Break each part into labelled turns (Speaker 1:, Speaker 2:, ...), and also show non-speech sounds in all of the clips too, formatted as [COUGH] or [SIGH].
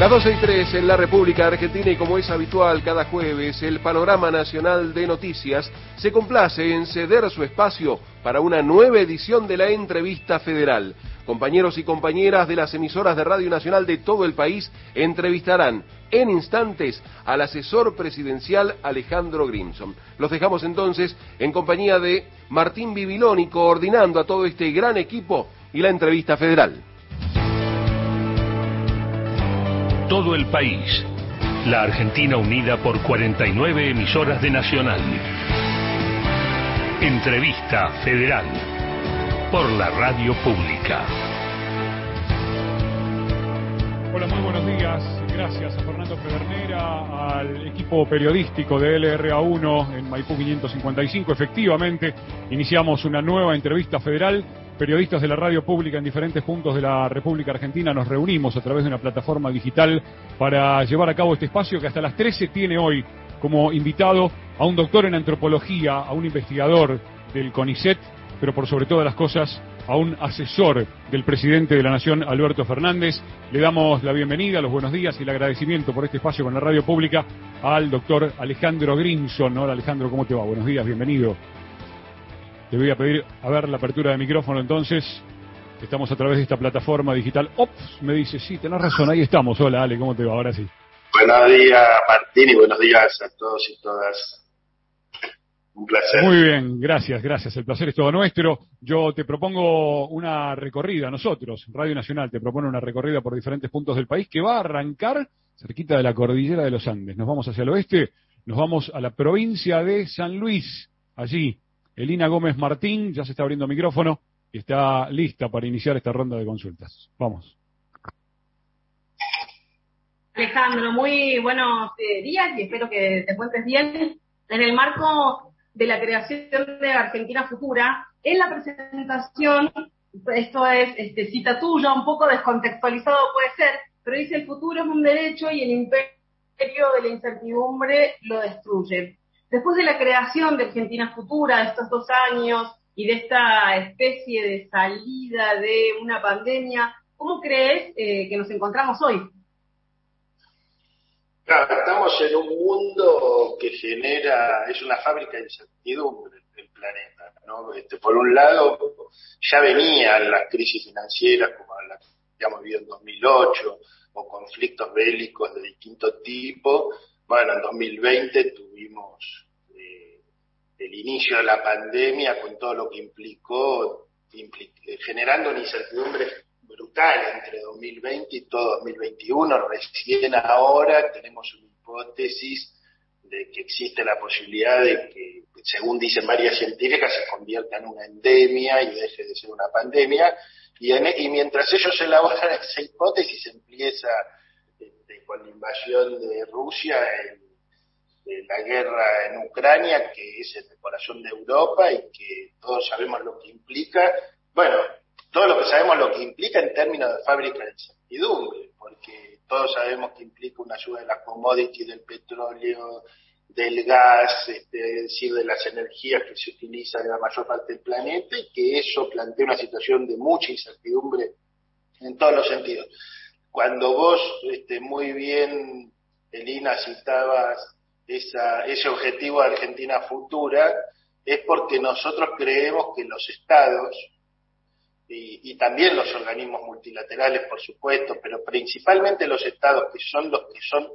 Speaker 1: Las 12 y 3 en la República Argentina y como es habitual cada jueves, el Panorama Nacional de Noticias se complace en ceder su espacio para una nueva edición de la entrevista federal. Compañeros y compañeras de las emisoras de Radio Nacional de todo el país entrevistarán en instantes al asesor presidencial Alejandro Grimson. Los dejamos entonces en compañía de Martín Bibiloni coordinando a todo este gran equipo y la entrevista federal.
Speaker 2: Todo el país. La Argentina unida por 49 emisoras de Nacional. Entrevista Federal por la Radio Pública.
Speaker 3: Hola, muy buenos días. Gracias a Fernando Pedernera, al equipo periodístico de LRA1 en Maipú 555. Efectivamente, iniciamos una nueva entrevista federal periodistas de la radio pública en diferentes puntos de la República Argentina nos reunimos a través de una plataforma digital para llevar a cabo este espacio que hasta las 13 tiene hoy como invitado a un doctor en antropología, a un investigador del CONICET, pero por sobre todas las cosas a un asesor del presidente de la Nación, Alberto Fernández. Le damos la bienvenida, los buenos días y el agradecimiento por este espacio con la radio pública al doctor Alejandro Grimson. Hola Alejandro, ¿cómo te va? Buenos días, bienvenido. Te voy a pedir a ver la apertura de micrófono entonces. Estamos a través de esta plataforma digital. Ops, me dice, sí, tenés razón, ahí estamos. Hola, Ale, ¿cómo te va? Ahora sí.
Speaker 4: Buenos días, Martín, y buenos días a todos y todas. Un placer.
Speaker 3: Muy bien, gracias, gracias. El placer es todo nuestro. Yo te propongo una recorrida, nosotros, Radio Nacional, te propone una recorrida por diferentes puntos del país que va a arrancar cerquita de la cordillera de los Andes. Nos vamos hacia el oeste, nos vamos a la provincia de San Luis, allí Elina Gómez Martín ya se está abriendo micrófono y está lista para iniciar esta ronda de consultas. Vamos.
Speaker 5: Alejandro, muy buenos eh, días y espero que te encuentres bien. En el marco de la creación de Argentina Futura, en la presentación, esto es este, cita tuya, un poco descontextualizado puede ser, pero dice el futuro es un derecho y el imperio de la incertidumbre lo destruye. Después de la creación de Argentina Futura, de estos dos años y de esta especie de salida de una pandemia, ¿cómo crees eh, que nos encontramos hoy?
Speaker 4: Claro, estamos en un mundo que genera, es una fábrica de incertidumbre el planeta, ¿no? Este, por un lado, ya venían las crisis financieras como las que hemos vivido en 2008 o conflictos bélicos de distinto tipo, bueno, en 2020 tuvimos eh, el inicio de la pandemia con todo lo que implicó, eh, generando una incertidumbre brutal entre 2020 y todo 2021. Recién ahora tenemos una hipótesis de que existe la posibilidad de que, según dicen varias científicas, se convierta en una endemia y deje de ser una pandemia. Y mientras ellos elaboran [LAUGHS] esa hipótesis, empieza con la invasión de Rusia, en, la guerra en Ucrania, que es el corazón de Europa y que todos sabemos lo que implica. Bueno, todo lo que sabemos lo que implica en términos de fábrica de incertidumbre, porque todos sabemos que implica una ayuda de la commodity del petróleo, del gas, este, es decir, de las energías que se utilizan en la mayor parte del planeta y que eso plantea una situación de mucha incertidumbre en todos los sentidos. Cuando vos este, muy bien, Elina, citabas esa, ese objetivo de Argentina futura, es porque nosotros creemos que los estados, y, también los organismos multilaterales, por supuesto, pero principalmente los estados que son los que son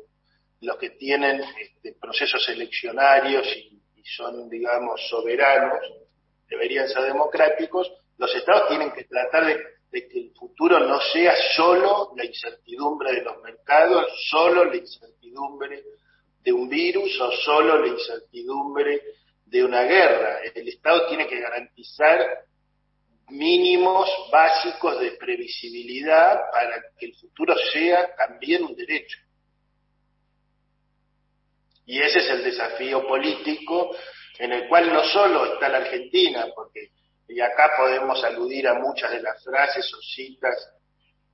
Speaker 4: los que tienen este, procesos eleccionarios y, y, son, digamos, soberanos, deberían ser democráticos, los estados tienen que tratar de de que el futuro no sea solo la incertidumbre de los mercados, solo la incertidumbre de un virus o solo la incertidumbre de una guerra. El Estado tiene que garantizar mínimos básicos de previsibilidad para que el futuro sea también un derecho. Y ese es el desafío político en el cual no solo está la Argentina, porque y acá podemos aludir a muchas de las frases o citas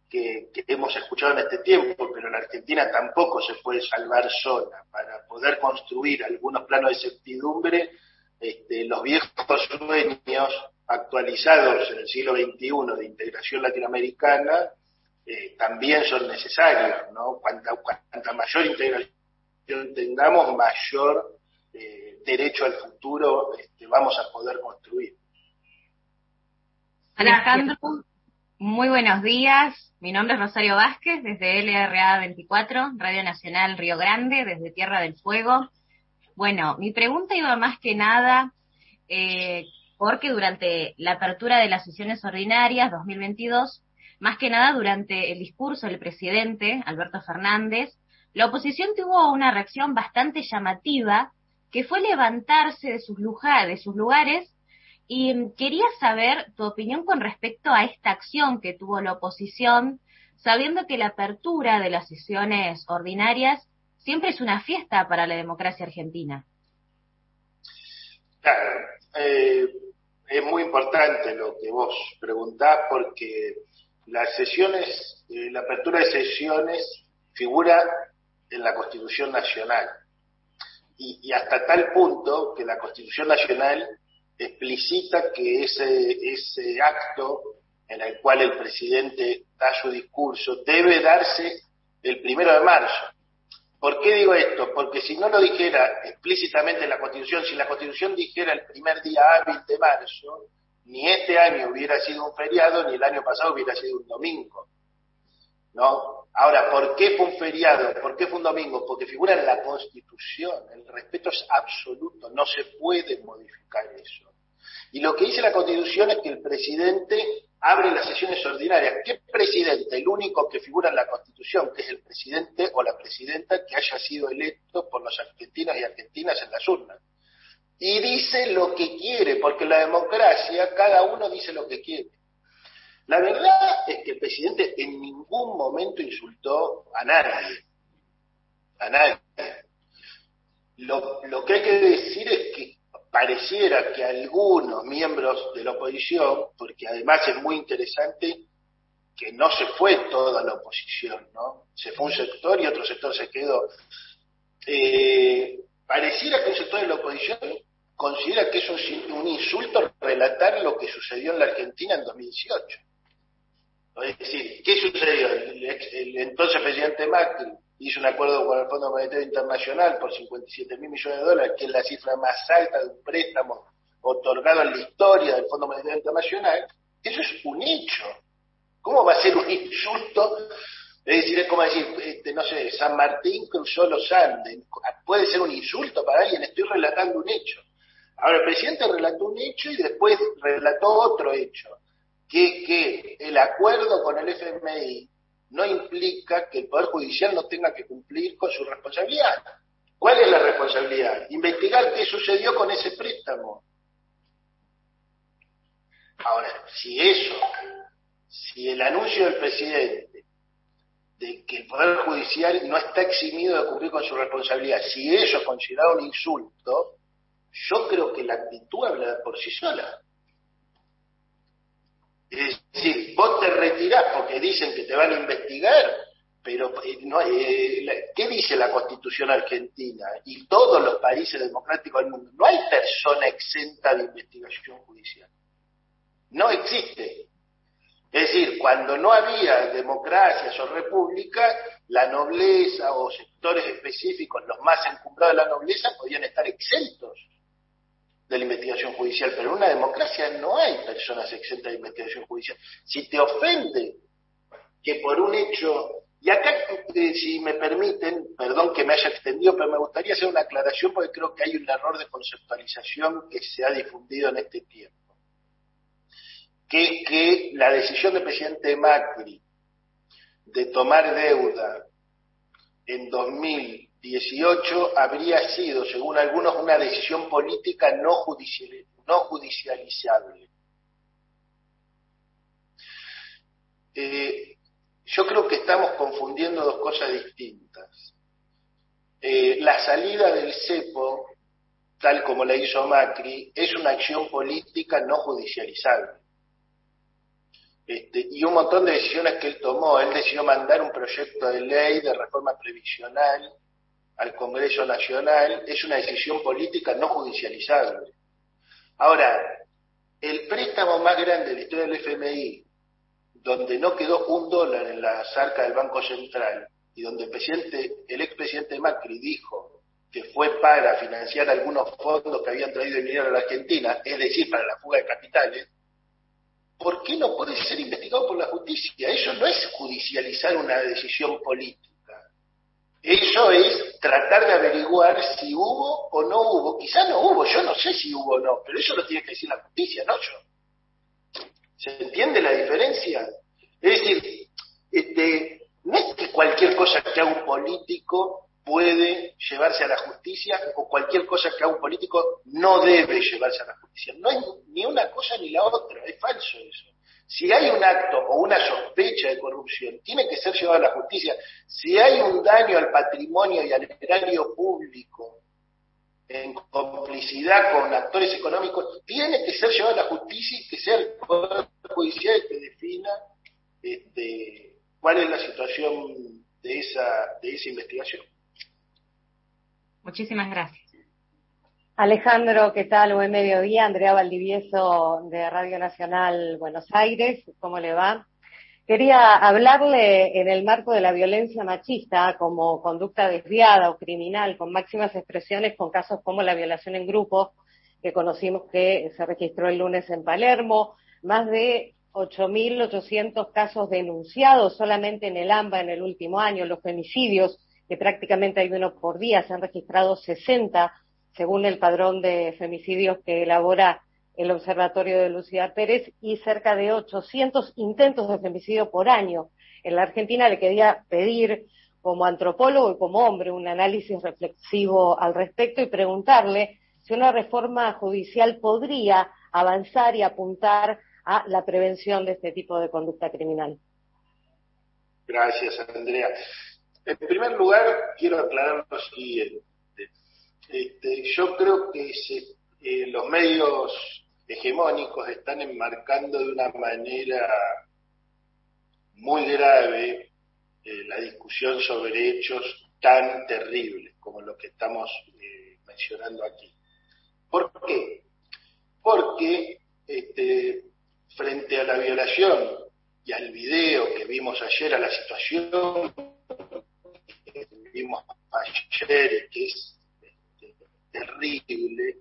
Speaker 4: que, hemos escuchado en este tiempo, pero la Argentina tampoco se puede salvar sola. Para poder construir algunos planos de certidumbre, este, los viejos sueños actualizados en el siglo XXI de integración latinoamericana eh, también son necesarios, ¿no? Cuanta, cuanta mayor integración tengamos, mayor eh, derecho al futuro este, vamos a poder construir.
Speaker 6: Alejandro, muy buenos días. Mi nombre es Rosario Vázquez, desde LRA 24, Radio Nacional Río Grande, desde Tierra del Fuego. Bueno, mi pregunta iba más que nada, eh, porque durante la apertura de las sesiones ordinarias 2022, más que nada durante el discurso del presidente Alberto Fernández, la oposición tuvo una reacción bastante llamativa, que fue levantarse de sus, de sus lugares y quería saber tu opinión con respecto a esta acción que tuvo la oposición, sabiendo que la apertura de las sesiones ordinarias siempre es una fiesta para la democracia argentina.
Speaker 4: Claro, eh, es muy importante lo que vos preguntás porque las sesiones, eh, la apertura de sesiones figura en la Constitución Nacional y, y hasta tal punto que la Constitución Nacional explicita que ese, ese acto en el cual el presidente da su discurso debe darse el primero de marzo. ¿Por qué digo esto? Porque si no lo dijera explícitamente en la Constitución, si la Constitución dijera el primer día hábil de marzo, ni este año hubiera sido un feriado, ni el año pasado hubiera sido un domingo. ¿No? Ahora, ¿por qué fue un feriado? ¿Por qué fue un domingo? Porque figura en la Constitución. El respeto es absoluto, no se puede modificar eso. Y lo que dice la Constitución es que el presidente abre las sesiones ordinarias. ¿Qué presidente? El único que figura en la Constitución, que es el presidente o la presidenta que haya sido electo por los argentinos y argentinas en las urnas. Y dice lo que quiere, porque en la democracia cada uno dice lo que quiere. La verdad es que el presidente en ningún momento insultó a nadie. A nadie. Lo, lo que hay que decir es que pareciera que algunos miembros de la oposición, porque además es muy interesante que no se fue toda la oposición, ¿no? Se fue un sector y otro sector se quedó. Eh, pareciera que un sector de la oposición considera que es un, insulto relatar lo que sucedió en la Argentina en 2018. Es decir, ¿qué sucedió? El entonces presidente Macri hizo un acuerdo con el Fondo Monetario Internacional por 57 mil millones de dólares, que es la cifra más alta de un préstamo otorgado en la historia del Fondo Monetario Internacional, eso es un hecho. ¿Cómo va a ser un insulto? Es decir, es como decir, este, no sé, San Martín cruzó los Andes. Puede ser un insulto para alguien, estoy relatando un hecho. Ahora, el presidente relató un hecho y después relató otro hecho, que que el acuerdo con el FMI no implica que el Poder Judicial no tenga que cumplir con su responsabilidad. ¿Cuál es la responsabilidad? Investigar qué sucedió con ese préstamo. Ahora, si eso, si el anuncio del presidente de que el Poder Judicial no está eximido de cumplir con su responsabilidad, si eso es considerado un insulto, yo creo que la actitud habla por sí sola. Es decir, vos te retirás porque dicen que te van a investigar, pero eh, no, eh, ¿qué dice la Constitución argentina y todos los países democráticos del mundo? No hay persona exenta de investigación judicial. No existe. Es decir, cuando no había democracias o repúblicas, la nobleza o sectores específicos, los más encumbrados de la nobleza, podían estar exentos de la investigación judicial, pero en una democracia no hay personas exentas de investigación judicial. Si te ofende que por un hecho, y acá, eh, si me permiten, perdón que me haya extendido, pero me gustaría hacer una aclaración porque creo que hay un error de conceptualización que se ha difundido en este tiempo. Que, que la decisión del presidente Macri de tomar deuda en 2000 18 habría sido, según algunos, una decisión política no, judicial, no judicializable. Eh, yo creo que estamos confundiendo dos cosas distintas. Eh, la salida del cepo, tal como la hizo Macri, es una acción política no judicializable. Este, y un montón de decisiones que él tomó. Él decidió mandar un proyecto de ley de reforma previsional al Congreso Nacional es una decisión política no judicializable. Ahora, el préstamo más grande de la historia del FMI donde no quedó un dólar en la arcas del Banco Central y donde el presidente, el expresidente Macri dijo que fue para financiar algunos fondos que habían traído dinero a la Argentina, es decir, para la fuga de capitales, ¿por qué no puede ser investigado por la justicia? Eso no es judicializar una decisión política. Eso es tratar de averiguar si hubo o no hubo. Quizá no hubo, yo no sé si hubo o no, pero eso lo tiene que decir la justicia, no yo. ¿Se entiende la diferencia? Es decir, este, no es que cualquier cosa que haga un político puede llevarse a la justicia o cualquier cosa que haga un político no debe llevarse a la justicia. No es ni una cosa ni la otra, es falso eso. Si hay un acto o una sospecha de corrupción, tiene que ser llevado a la justicia. Si hay un daño al patrimonio y al erario público en complicidad con actores económicos, tiene que ser llevado a la justicia y que sea el Poder Judicial el que defina este, cuál es la situación de esa, de esa investigación.
Speaker 6: Muchísimas gracias.
Speaker 7: Alejandro, ¿qué tal? Buen mediodía. Andrea Valdivieso de Radio Nacional Buenos Aires. ¿Cómo le va? Quería hablarle en el marco de la violencia machista como conducta desviada o criminal, con máximas expresiones, con casos como la violación en grupo, que conocimos que se registró el lunes en Palermo, más de 8.800 casos denunciados solamente en el AMBA en el último año, los femicidios, que prácticamente hay uno por día, se han registrado 60 según el padrón de femicidios que elabora el Observatorio de Lucía Pérez, y cerca de 800 intentos de femicidio por año. En la Argentina le quería pedir, como antropólogo y como hombre, un análisis reflexivo al respecto y preguntarle si una reforma judicial podría avanzar y apuntar a la prevención de este tipo de conducta criminal.
Speaker 4: Gracias, Andrea. En primer lugar, quiero aclarar lo siguiente. Este, yo creo que eh, los medios hegemónicos están enmarcando de una manera muy grave eh, la discusión sobre hechos tan terribles como lo que estamos eh, mencionando aquí. ¿Por qué? Porque este, frente a la violación y al video que vimos ayer, a la situación que vimos ayer, que es terrible,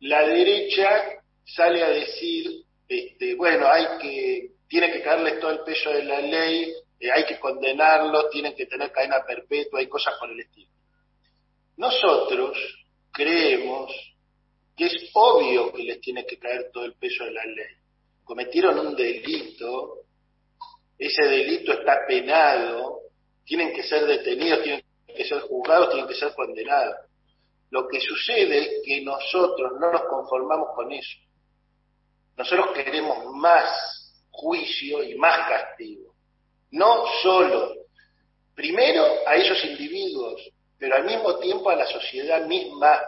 Speaker 4: la derecha sale a decir, este, bueno, hay que, tiene que caerle todo el peso de la ley, eh, hay que condenarlos, tienen que tener cadena perpetua y cosas por el estilo. Nosotros creemos que es obvio que les tiene que caer todo el peso de la ley. Cometieron un delito, ese delito está penado, tienen que ser detenidos, tienen que ser juzgados, tienen que ser condenados. Lo que sucede es que nosotros no nos conformamos con eso. Nosotros queremos más juicio y más castigo. No solo, primero a esos individuos, pero al mismo tiempo a la sociedad misma,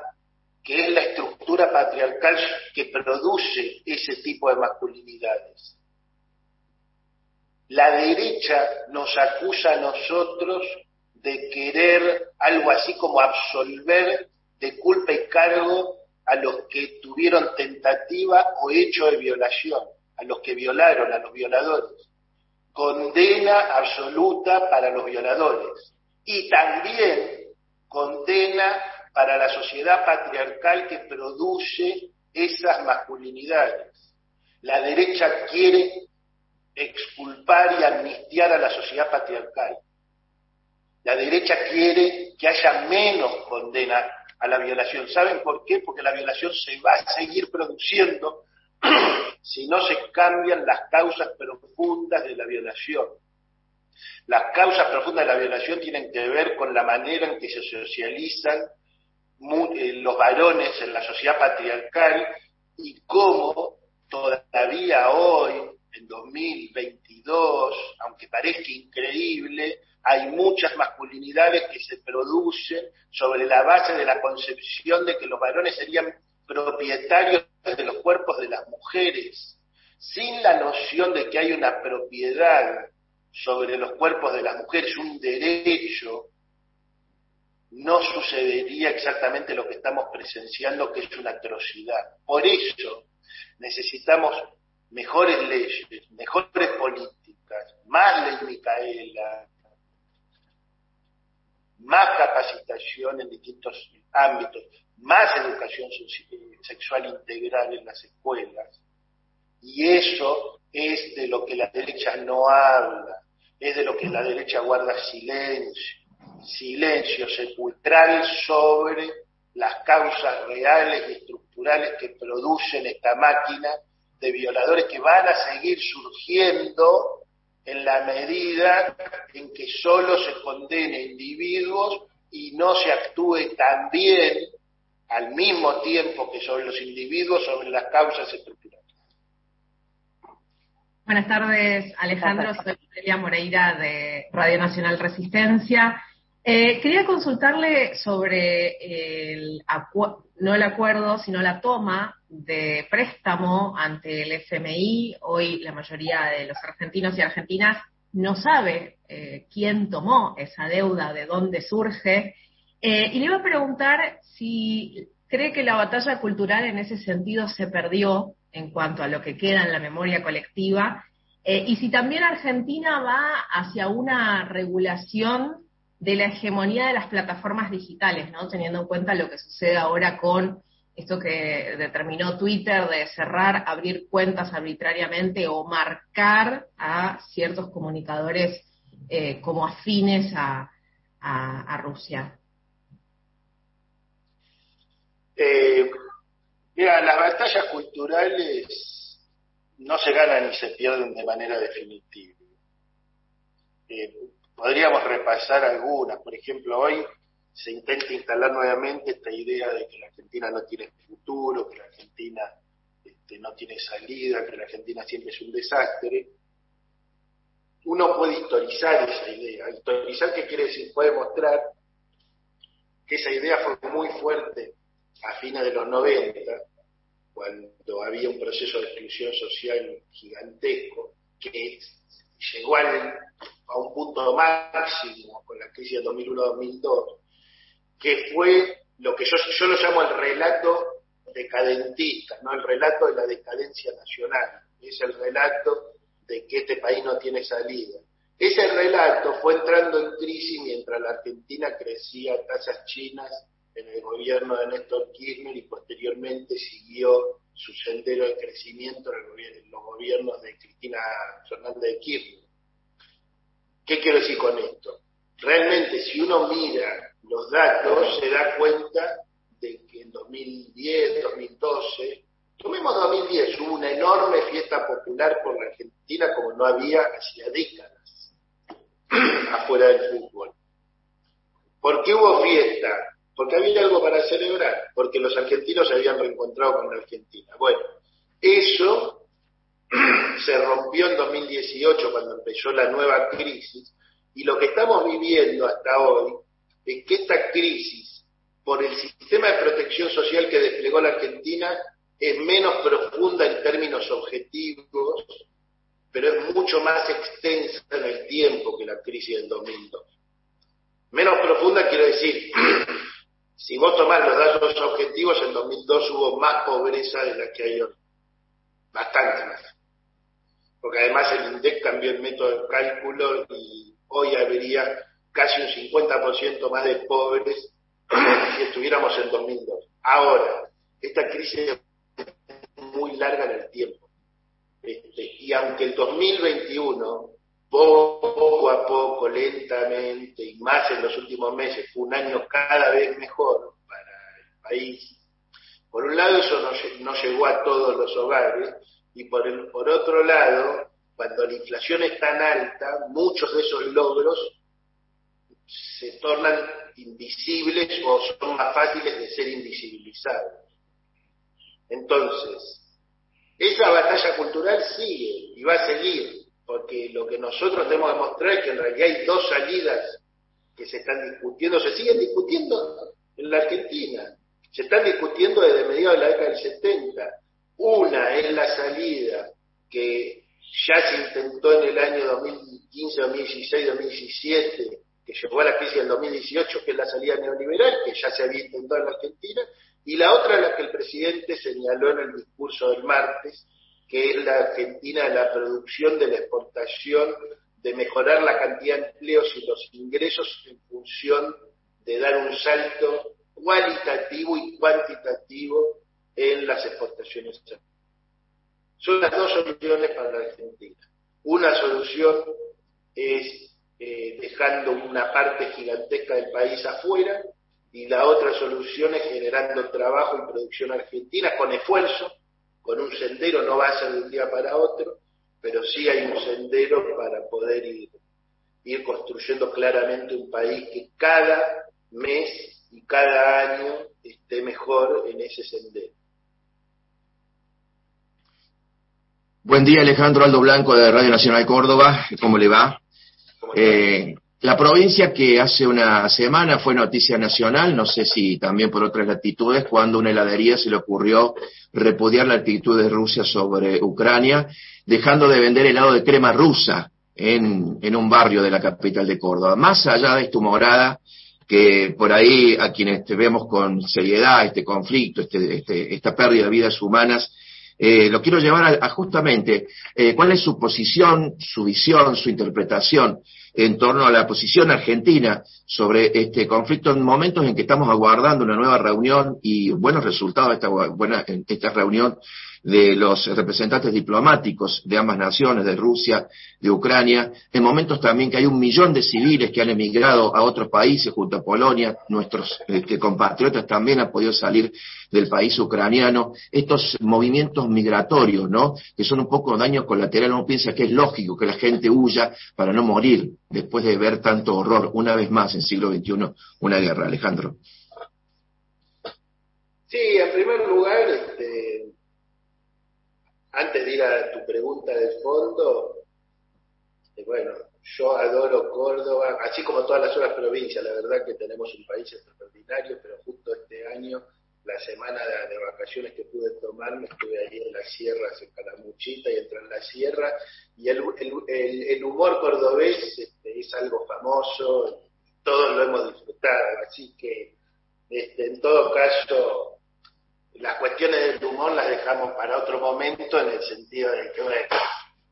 Speaker 4: que es la estructura patriarcal que produce ese tipo de masculinidades. La derecha nos acusa a nosotros de querer algo así como absolver de culpa y cargo a los que tuvieron tentativa o hecho de violación, a los que violaron, a los violadores. Condena absoluta para los violadores. Y también condena para la sociedad patriarcal que produce esas masculinidades. La derecha quiere exculpar y amnistiar a la sociedad patriarcal. La derecha quiere que haya menos condena a la violación. ¿Saben por qué? Porque la violación se va a seguir produciendo [CLEARS THROAT] si no se cambian las causas profundas de la violación. Las causas profundas de la violación tienen que ver con la manera en que se socializan eh, los varones en la sociedad patriarcal y cómo todavía hoy, en 2022, aunque parezca increíble, hay muchas masculinidades que se producen sobre la base de la concepción de que los varones serían propietarios de los cuerpos de las mujeres, sin la noción de que hay una propiedad sobre los cuerpos de las mujeres, un derecho, no sucedería exactamente lo que estamos presenciando, que es una atrocidad. Por eso necesitamos mejores leyes, mejores políticas más ley Micaela, más capacitación en distintos ámbitos, más educación sexual integral en las escuelas. Y eso es de lo que la derecha no habla, es de lo que la derecha guarda silencio, silencio sepulcral sobre las causas reales y estructurales que producen esta máquina de violadores que van a seguir surgiendo en la medida en que solo se condene individuos y no se actúe también al mismo tiempo que sobre los individuos sobre las causas estructurales.
Speaker 8: Buenas tardes, Alejandro. Soy Celia Moreira de Radio Nacional Resistencia. Eh, quería consultarle sobre el no el acuerdo, sino la toma de préstamo ante el FMI. Hoy la mayoría de los argentinos y argentinas no sabe eh, quién tomó esa deuda, de dónde surge. Eh, y le iba a preguntar si cree que la batalla cultural en ese sentido se perdió en cuanto a lo que queda en la memoria colectiva, eh, y si también Argentina va hacia una regulación de la hegemonía de las plataformas digitales, ¿no? Teniendo en cuenta lo que sucede ahora con esto que determinó Twitter de cerrar, abrir cuentas arbitrariamente o marcar a ciertos comunicadores eh, como afines a, Rusia.
Speaker 4: Eh, mira, las batallas culturales no se ganan ni se pierden de manera definitiva. Eh, Podríamos repasar algunas. Por ejemplo, hoy se intenta instalar nuevamente esta idea de que la Argentina no tiene futuro, que la Argentina este, no tiene salida, que la Argentina siempre es un desastre. Uno puede historizar esa idea. Historizar, ¿qué quiere decir? Puede mostrar que esa idea fue muy fuerte a fines de los 90, cuando había un proceso de exclusión social gigantesco, que llegó a un punto máximo con la crisis de 2001-2002, que fue lo que yo, yo lo llamo el relato decadentista, no el relato de la decadencia nacional, es el relato de que este país no tiene salida. Ese relato fue entrando en crisis mientras la Argentina crecía a tasas chinas en el gobierno de Néstor Kirchner y posteriormente siguió su sendero de crecimiento en, los gobiernos de Cristina Fernández de Kirchner. ¿Qué quiero decir con esto? Realmente si uno mira los datos se da cuenta de que en 2010, 2012, tomemos 2010, hubo una enorme fiesta popular por la Argentina como no había hacía décadas [CLEARS THROAT] afuera del fútbol. ¿Por qué hubo fiesta? Porque había algo para celebrar, porque los argentinos se habían reencontrado con la Argentina. Bueno, eso [CLEARS THROAT] se rompió en 2018 cuando empezó la nueva crisis y lo que estamos viviendo hasta hoy es que esta crisis, por el sistema de protección social que desplegó la Argentina, es menos profunda en términos objetivos, pero es mucho más extensa en el tiempo que la crisis del 2002. Menos profunda quiero decir, [CLEARS THROAT] si vos tomás los datos objetivos, en 2002 hubo más pobreza de la que hay hoy. Bastante más porque además el INDEC cambió el método de cálculo y hoy habría casi un 50% más de pobres si estuviéramos en 2002. Ahora, esta crisis es muy larga en el tiempo. Este, y aunque el 2021, poco a poco, lentamente, y más en los últimos meses, fue un año cada vez mejor para el país, por un lado eso no, no llegó a todos los hogares, y por, el, por otro lado, cuando la inflación es tan alta, muchos de esos logros se tornan invisibles o son más fáciles de ser invisibilizados. Entonces, esa batalla cultural sigue y va a seguir, porque lo que nosotros debemos demostrar es que en realidad hay dos salidas que se están discutiendo, se siguen discutiendo en la Argentina, se están discutiendo desde mediados de la década del 70 una es la salida que ya se intentó en el año 2015, 2016, 2017, que llegó a la crisis del 2018, que es la salida neoliberal, que ya se había intentado en la Argentina, y la otra, la que el presidente señaló en el discurso del martes, que es la Argentina de la producción, de la exportación, de mejorar la cantidad de empleos y los ingresos en función de dar un salto cualitativo y cuantitativo en las exportaciones. Son las dos soluciones para la Argentina. Una solución es eh, dejando una parte gigantesca del país afuera y la otra solución es generando trabajo y producción argentina con esfuerzo, con un sendero, no va a ser de un día para otro, pero sí hay un sendero para poder ir, ir construyendo claramente un país que cada mes y cada año esté mejor en ese sendero.
Speaker 9: Buen día, Alejandro Aldo Blanco de Radio Nacional Córdoba. ¿Cómo le va? Eh, la provincia que hace una semana fue noticia nacional, no sé si también por otras latitudes, cuando una heladería se le ocurrió repudiar la actitud de Rusia sobre Ucrania, dejando de vender helado de crema rusa en, un barrio de la capital de Córdoba. Más allá de esta humorada, que por ahí a quienes vemos con seriedad este conflicto, este, este, esta pérdida de vidas humanas, eh, lo quiero llevar a, justamente eh, cuál es su posición, su visión, su interpretación en torno a la posición argentina sobre este conflicto en momentos en que estamos aguardando una nueva reunión y buenos resultados de esta, buena, esta reunión de los representantes diplomáticos de ambas naciones, de Rusia, de Ucrania, en momentos también que hay un millón de civiles que han emigrado a otros países junto a Polonia, nuestros este, compatriotas también han podido salir del país ucraniano, estos movimientos migratorios, ¿no? Que son un poco daño colateral, uno piensa que es lógico que la gente huya para no morir después de ver tanto horror, una vez más en siglo XXI, una guerra, Alejandro.
Speaker 4: Sí, en primer lugar, este, antes de ir a tu pregunta de fondo, eh, bueno, yo adoro Córdoba, así como todas las otras provincias, la verdad que tenemos un país extraordinario, pero justo este año, la semana de, vacaciones que pude tomarme, estuve ahí en las sierras, en Calamuchita y entré en la sierra, y el, el, humor cordobés este, es algo famoso, todos lo hemos disfrutado, así que este, en todo caso las cuestiones del humor las dejamos para otro momento en el sentido de que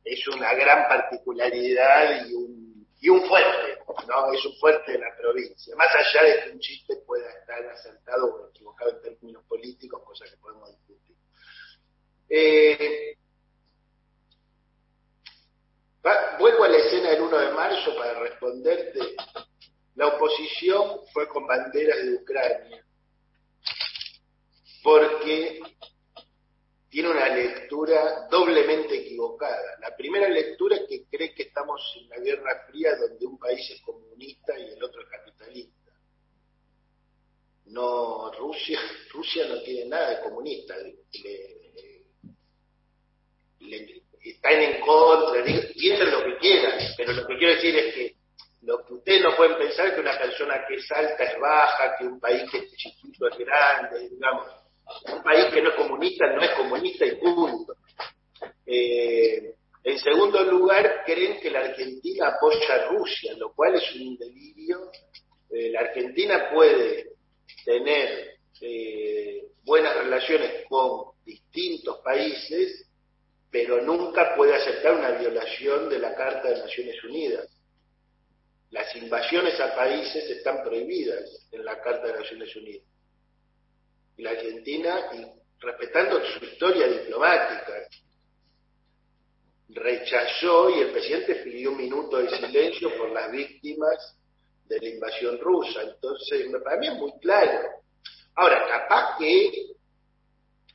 Speaker 4: es una gran particularidad y un, y un fuerte, ¿no? Es un fuerte de la provincia. Más allá de que un chiste pueda estar acertado o equivocado en términos políticos, cosa que podemos discutir. Eh, vuelvo a la escena del 1 de marzo para responderte. La oposición fue con banderas de Ucrania porque tiene una lectura doblemente equivocada. La primera lectura es que cree que estamos en la Guerra Fría donde un país es comunista y el otro es capitalista. No, Rusia, [LAUGHS] Rusia no tiene nada de comunista. están en contra, piensen lo que quieran, pero lo que quiero decir es que lo que ustedes no pueden pensar es que una persona que es alta es baja, que un país que es chiquito es grande, digamos un país que no es comunista no es comunista y punto. Eh, en segundo lugar, creen que la Argentina apoya a Rusia, lo cual es un delirio. Eh, la Argentina puede tener eh, buenas relaciones con distintos países, pero nunca puede aceptar una violación de la Carta de Naciones Unidas. Las invasiones a países están prohibidas en la Carta de Naciones Unidas la Argentina, y respetando su historia diplomática, rechazó y el presidente pidió un minuto de silencio por las víctimas de la invasión rusa. Entonces, para mí es muy claro. Ahora, capaz que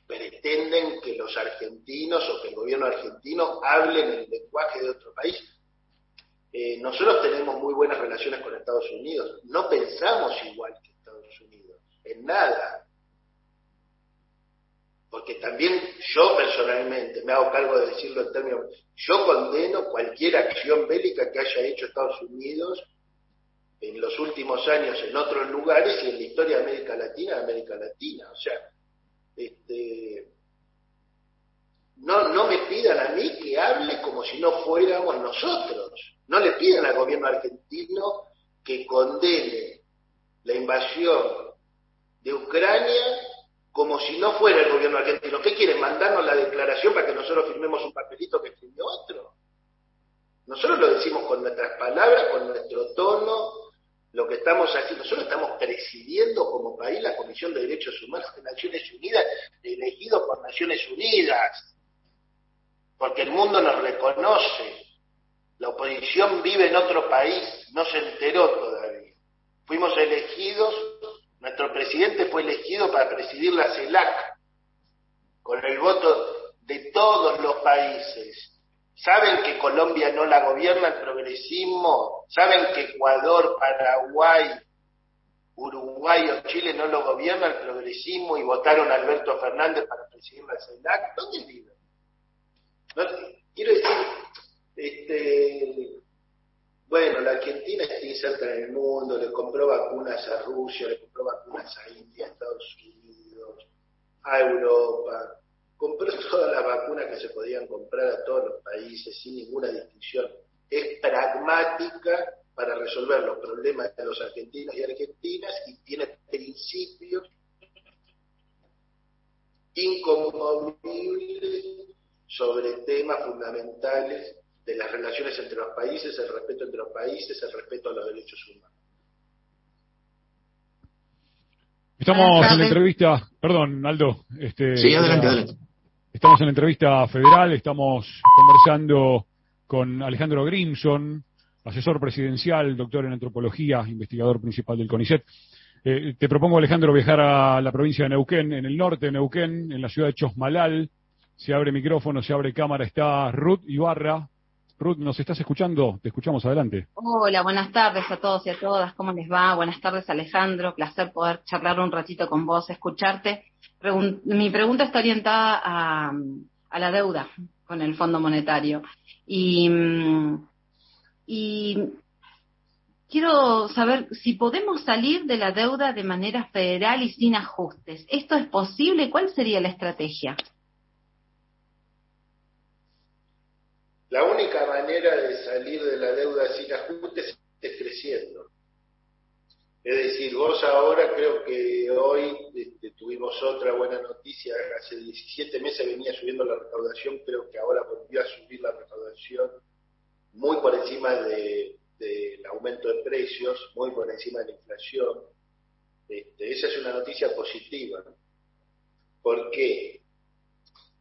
Speaker 4: pretenden que los argentinos o que el gobierno argentino hablen el lenguaje de otro país. Eh, nosotros tenemos muy buenas relaciones con Estados Unidos. No pensamos igual que Estados Unidos, en nada porque también yo personalmente me hago cargo de decirlo en términos, yo condeno cualquier acción bélica que haya hecho Estados Unidos en los últimos años en otros lugares y en la historia de América Latina, de América Latina. O sea, este, no, no me pidan a mí que hable como si no fuéramos nosotros. No le pidan al gobierno argentino que condene la invasión de Ucrania como si no fuera el gobierno argentino. ¿Qué quieren? ¿Mandarnos la declaración para que nosotros firmemos un papelito que escribió otro? Nosotros lo decimos con nuestras palabras, con nuestro tono, lo que estamos haciendo. Nosotros estamos presidiendo como país la Comisión de Derechos Humanos de Naciones Unidas, elegido por Naciones Unidas, porque el mundo nos reconoce. La oposición vive en otro país, no se enteró todavía. Fuimos elegidos, nuestro presidente fue elegido para presidir la CELAC, con el voto de todos los países. ¿Saben que Colombia no la gobierna el progresismo? ¿Saben que Ecuador, Paraguay, Uruguay o Chile no lo gobierna el progresismo y votaron a Alberto Fernández para presidir la CELAC? ¿Dónde viven? quiero decir, este, bueno, la Argentina está inserta en el mundo, le compró vacunas a Rusia, le compró vacunas a India, a Estados Unidos, a Europa, compró [LAUGHS] todas las vacunas que se podían comprar a todos los países sin ninguna distinción. Es pragmática para resolver los problemas de los argentinos y argentinas y tiene principios inconmovibles sobre temas fundamentales de las relaciones entre los países, el respeto entre los países, el respeto a los derechos humanos.
Speaker 3: Estamos en la entrevista, perdón, Aldo. Este,
Speaker 9: sí, adelante, adelante.
Speaker 3: Estamos en la entrevista federal, estamos conversando con Alejandro Grimson, asesor presidencial, doctor en antropología, investigador principal del CONICET. Eh, te propongo, Alejandro, viajar a la provincia de Neuquén, en el norte de Neuquén, en la ciudad de Chosmalal. Se abre micrófono, se abre cámara, está Ruth Ibarra. Ruth, ¿nos estás escuchando? Te escuchamos adelante.
Speaker 10: Hola, buenas tardes a todos y a todas. ¿Cómo les va? Buenas tardes, Alejandro. Placer poder charlar un ratito con vos, escucharte mi pregunta está orientada a, la deuda con el Fondo Monetario. Y, quiero saber si podemos salir de la deuda de manera federal y sin ajustes. ¿Esto es posible? ¿Cuál sería la estrategia?
Speaker 4: La única manera de salir de la deuda sin ajustes es creciendo. Es decir, vos ahora creo que hoy este, tuvimos otra buena noticia, hace 17 meses venía subiendo la recaudación, creo que ahora volvió a subir la recaudación muy por encima del aumento de precios, muy por encima de la inflación. Este, esa es una noticia positiva. ¿Por qué?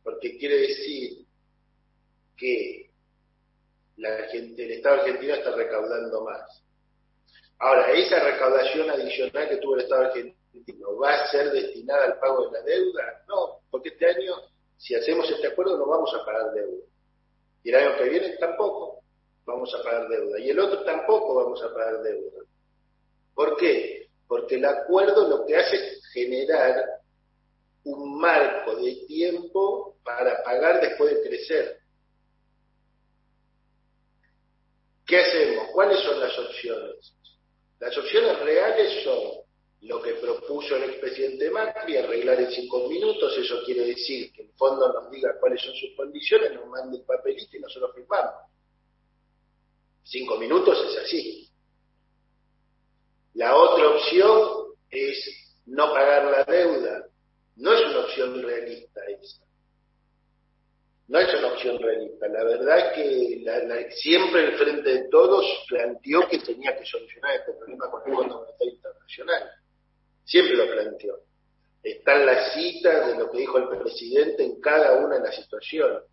Speaker 4: Porque quiere decir que la gente, el Estado argentino está recaudando más Ahora, esa recaudación adicional que tuvo el Estado argentino va a ser destinada al pago de la deuda? No, porque este año, si hacemos este acuerdo, no vamos a pagar deuda. Y el año que viene tampoco vamos a pagar deuda. Y el otro tampoco vamos a pagar deuda. ¿Por qué? Porque el acuerdo lo que hace es generar un marco de tiempo para pagar después de crecer. ¿Qué hacemos? ¿Cuáles son las opciones? Las opciones reales son lo que propuso el expresidente Macri, arreglar en cinco minutos, eso quiere decir que el fondo nos diga cuáles son sus condiciones, nos mande el papelito y nosotros firmamos. Cinco minutos es así. La otra opción es no pagar la deuda. No es una opción realista esa no es una opción realista. La verdad es que siempre el Frente de Todos planteó que tenía que solucionar este problema con el Fondo Monetario Internacional. Siempre lo planteó. Están las citas de lo que dijo el presidente en cada una de las situaciones.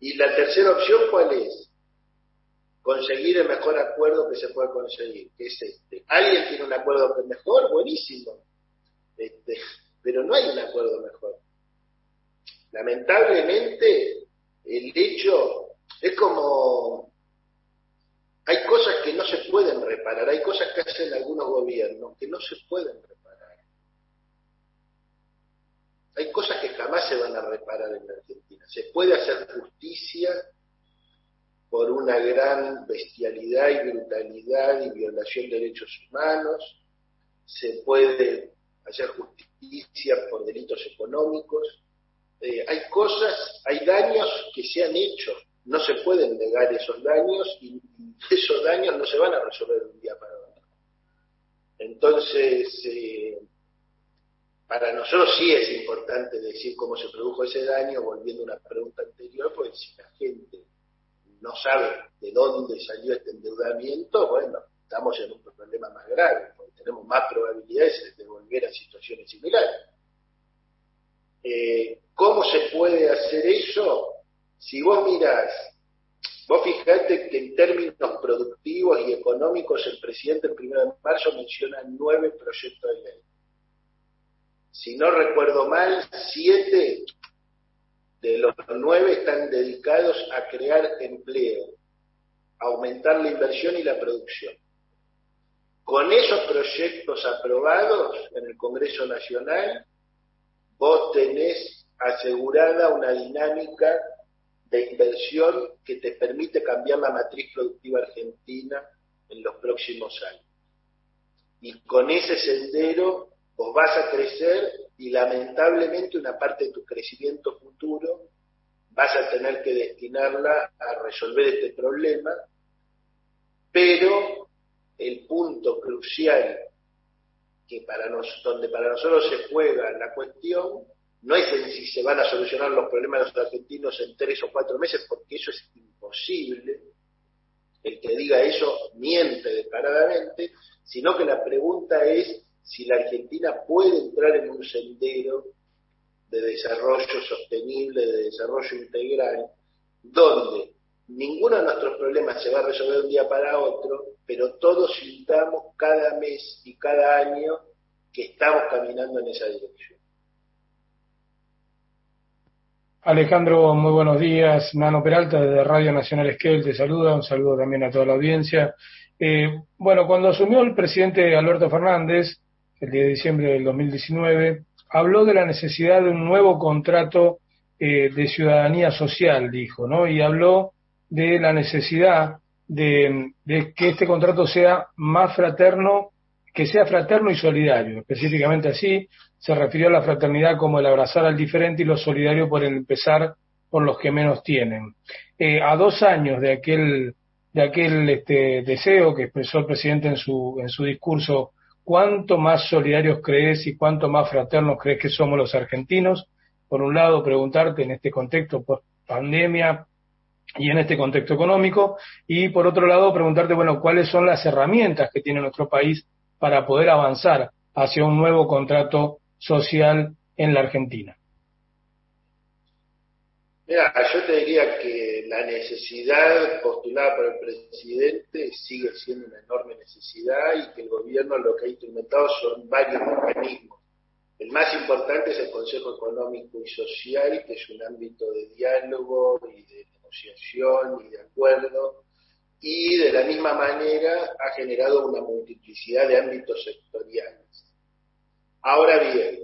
Speaker 4: Y la tercera opción, ¿cuál es? Conseguir el mejor acuerdo que se pueda conseguir, que es este. ¿Alguien tiene un acuerdo mejor? Buenísimo. Este, pero no hay un acuerdo mejor. Lamentablemente, el hecho es como... Hay cosas que no se pueden reparar, hay cosas que hacen algunos gobiernos que no se pueden reparar. Hay cosas que jamás se van a reparar en la Argentina. Se puede hacer justicia por una gran bestialidad y brutalidad y violación de derechos humanos, se puede hacer justicia por delitos económicos, eh, hay cosas, hay daños que se han hecho, no se pueden negar esos daños y esos daños no se van a resolver un día para otro. Entonces, eh, para nosotros sí es importante decir cómo se produjo ese daño, volviendo a una pregunta anterior, porque si la gente no sabe de dónde salió este endeudamiento, bueno, estamos en un problema más grave, porque tenemos más probabilidades de volver a situaciones similares. Eh, ¿Cómo se puede hacer eso? Si vos mirás, vos fijate que en términos productivos y económicos el presidente el 1 de marzo menciona nueve proyectos de ley. Si no recuerdo mal, siete de los nueve están dedicados a crear empleo, aumentar la inversión y la producción. Con esos proyectos aprobados en el Congreso Nacional, vos tenés asegurada una dinámica de inversión que te permite cambiar la matriz productiva argentina en los próximos años. Y con ese sendero vos vas a crecer y lamentablemente una parte de tu crecimiento futuro vas a tener que destinarla a resolver este problema, pero el punto crucial que para donde para nosotros se juega la cuestión no es en si se van a solucionar los problemas de los argentinos en tres o cuatro meses, porque eso es imposible. El que diga eso miente descaradamente, sino que la pregunta es si la Argentina puede entrar en un sendero de desarrollo sostenible, de desarrollo integral, donde ninguno de nuestros problemas se va a resolver de un día para otro, pero todos sintamos cada mes y cada año que estamos caminando en esa dirección.
Speaker 11: Alejandro, muy buenos días. Nano Peralta desde Radio Nacional Esquel te saluda. Un saludo también a toda la audiencia. Eh, bueno, cuando asumió el presidente Alberto Fernández, el 10 de diciembre del 2019, habló de la necesidad de un nuevo contrato eh, de ciudadanía social, dijo, ¿no? Y habló de la necesidad de, que este contrato sea más fraterno, que sea fraterno y solidario. Específicamente así, se refirió a la fraternidad como el abrazar al diferente y lo solidario por empezar por los que menos tienen. Eh, a dos años de aquel, de aquel este, deseo que expresó el presidente en su, en su discurso, ¿cuánto más solidarios crees y cuánto más fraternos crees que somos los argentinos? Por un lado, preguntarte en este contexto post pandemia, y en este contexto económico. Y por otro lado, preguntarte, bueno, cuáles son las herramientas que tiene nuestro país para poder avanzar hacia un nuevo contrato social en la Argentina.
Speaker 4: Mira, yo te diría que la necesidad postulada por el presidente sigue siendo una enorme necesidad y que el gobierno lo que ha instrumentado son varios mecanismos. El más importante es el Consejo Económico y Social, que es un ámbito de diálogo y de y de acuerdo, y de la misma manera ha generado una multiplicidad de ámbitos sectoriales. Ahora bien,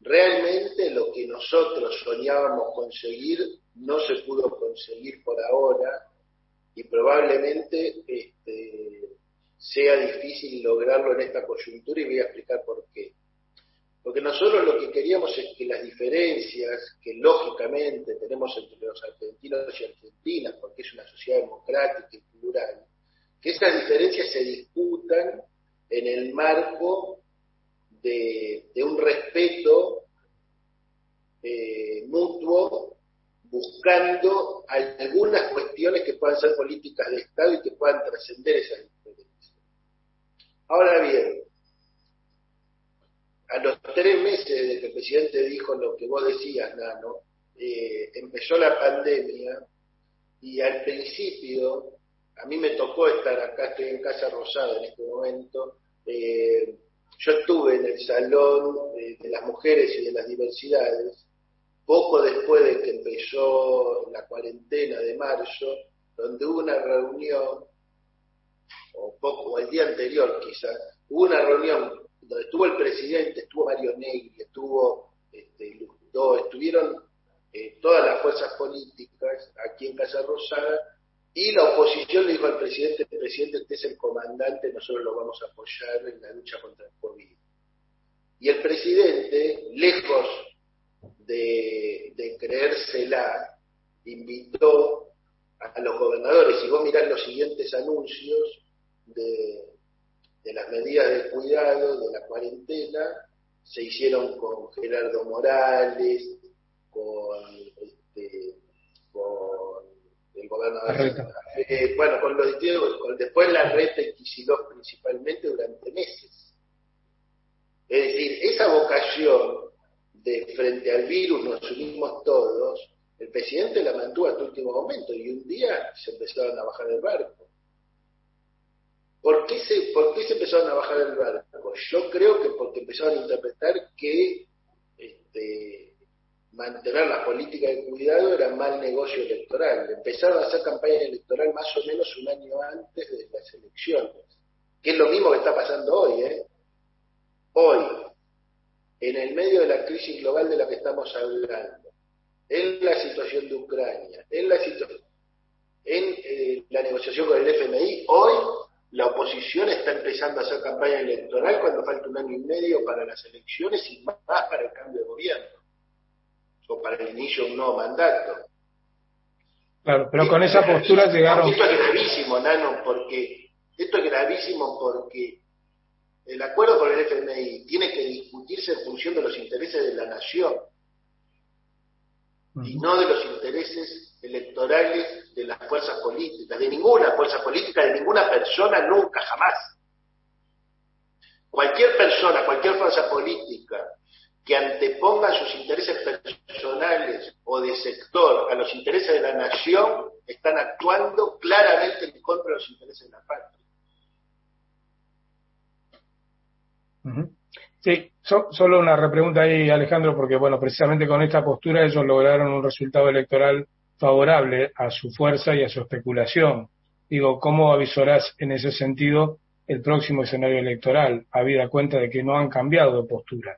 Speaker 4: realmente lo que nosotros soñábamos conseguir no se pudo conseguir por ahora y probablemente este, sea difícil lograrlo en esta coyuntura y voy a explicar por qué. Porque nosotros lo que queríamos es que las diferencias que lógicamente tenemos entre los argentinos y argentinas, porque es una sociedad democrática y plural, que esas diferencias se disputan en el marco de, un respeto eh, mutuo, buscando algunas cuestiones que puedan ser políticas de Estado y que puedan trascender esas diferencias. Ahora bien, a los tres meses de que el presidente dijo lo que vos decías, Nano, eh, empezó la pandemia y al principio, a mí me tocó estar acá, estoy en Casa Rosada en este momento, eh, yo estuve en el Salón de las Mujeres y de las Diversidades, poco después de que empezó la cuarentena de marzo, donde hubo una reunión, o poco, o el día anterior quizás, hubo una reunión donde estuvo el presidente, estuvo Mario Negri, estuvo este, estuvieron eh, todas las fuerzas políticas aquí en Casa Rosada, y la oposición le dijo al presidente, el presidente usted es el comandante, nosotros lo vamos a apoyar en la lucha contra el COVID. Y el presidente, lejos de, creérsela, invitó a los gobernadores, y vos mirás los siguientes anuncios de, de las medidas de cuidado, de la cuarentena, se hicieron con Gerardo Morales, con, este, el eh, bueno, con los distintos, con, después la red de Kicillof principalmente durante meses. Es decir, esa vocación de frente al virus nos unimos todos, el presidente la mantuvo hasta el último momento y un día se empezaron a bajar del barco. ¿Por qué, se, ¿Por qué se empezaron a bajar del barco? Yo creo que porque empezaron a interpretar que este, mantener las políticas de cuidado era mal negocio electoral. Empezaron a hacer campaña electoral más o menos un año antes de las elecciones, que es lo mismo que está pasando hoy. ¿eh? Hoy, en el medio de la crisis global de la que estamos hablando, en la situación de Ucrania, en la situación en eh, la negociación con el FMI, hoy la oposición está empezando a hacer campaña electoral cuando falta un año y medio para las elecciones y más para el cambio de gobierno para el inicio de un nuevo mandato.
Speaker 11: Claro, pero con esa postura llegaron.
Speaker 4: Esto es gravísimo, Nano, porque esto es gravísimo porque el acuerdo con el FMI tiene que discutirse en función de los intereses de la nación y no de los intereses electorales de las fuerzas políticas, de ninguna fuerza política, de ninguna persona, nunca, jamás. Cualquier persona, cualquier fuerza política que anteponga sus intereses personales o de sector a los intereses de la nación, están actuando claramente en contra de los intereses de la patria.
Speaker 11: Sí, solo una repregunta ahí, Alejandro, porque bueno, precisamente con esta postura ellos lograron un resultado electoral favorable a su fuerza y a su especulación. Digo, ¿cómo avisorás en ese sentido el próximo escenario electoral, habida cuenta de que no han cambiado de postura?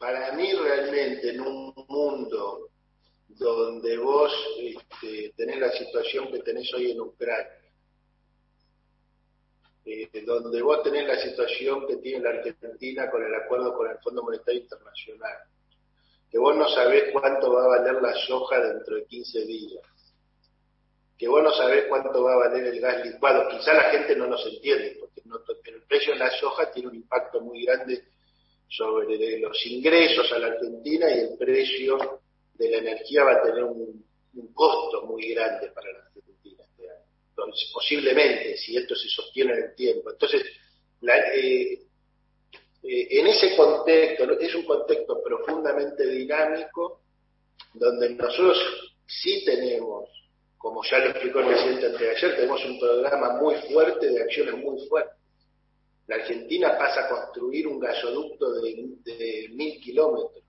Speaker 4: Para mí realmente en un mundo donde vos este, tenés la situación que tenés hoy en Ucrania, eh, donde vos tenés la situación que tiene la Argentina con el acuerdo con el Fondo Monetario Internacional, que vos no sabés cuánto va a valer la soja dentro de 15 días, que vos no sabés cuánto va a valer el gas licuado, quizá la gente no nos entiende, porque el precio de la soja tiene un impacto muy grande sobre los ingresos a la Argentina y el precio de la energía va a tener un, costo muy grande para la Argentina posiblemente, si esto se sostiene en el tiempo. Entonces, eh, eh, en ese contexto, es un contexto profundamente dinámico, donde nosotros sí tenemos, como ya lo explicó el presidente anteayer, tenemos un programa muy fuerte de acciones muy fuertes. La Argentina pasa a construir un gasoducto de, mil kilómetros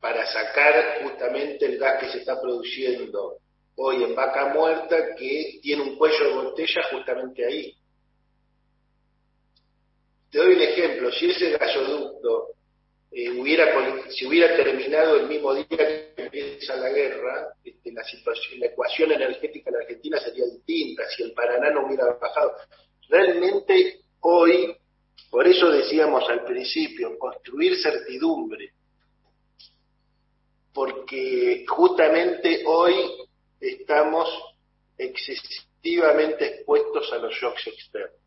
Speaker 4: para sacar justamente el gas que se está produciendo hoy en Vaca Muerta que tiene un cuello de botella justamente ahí. Te doy un ejemplo, si ese gasoducto eh, hubiera, si hubiera terminado el mismo día que empieza la guerra, este, la situación, la ecuación energética en la Argentina sería distinta, si el Paraná no hubiera bajado. Realmente hoy, por eso decíamos al principio, construir certidumbre, porque justamente hoy estamos excesivamente expuestos a los shocks externos.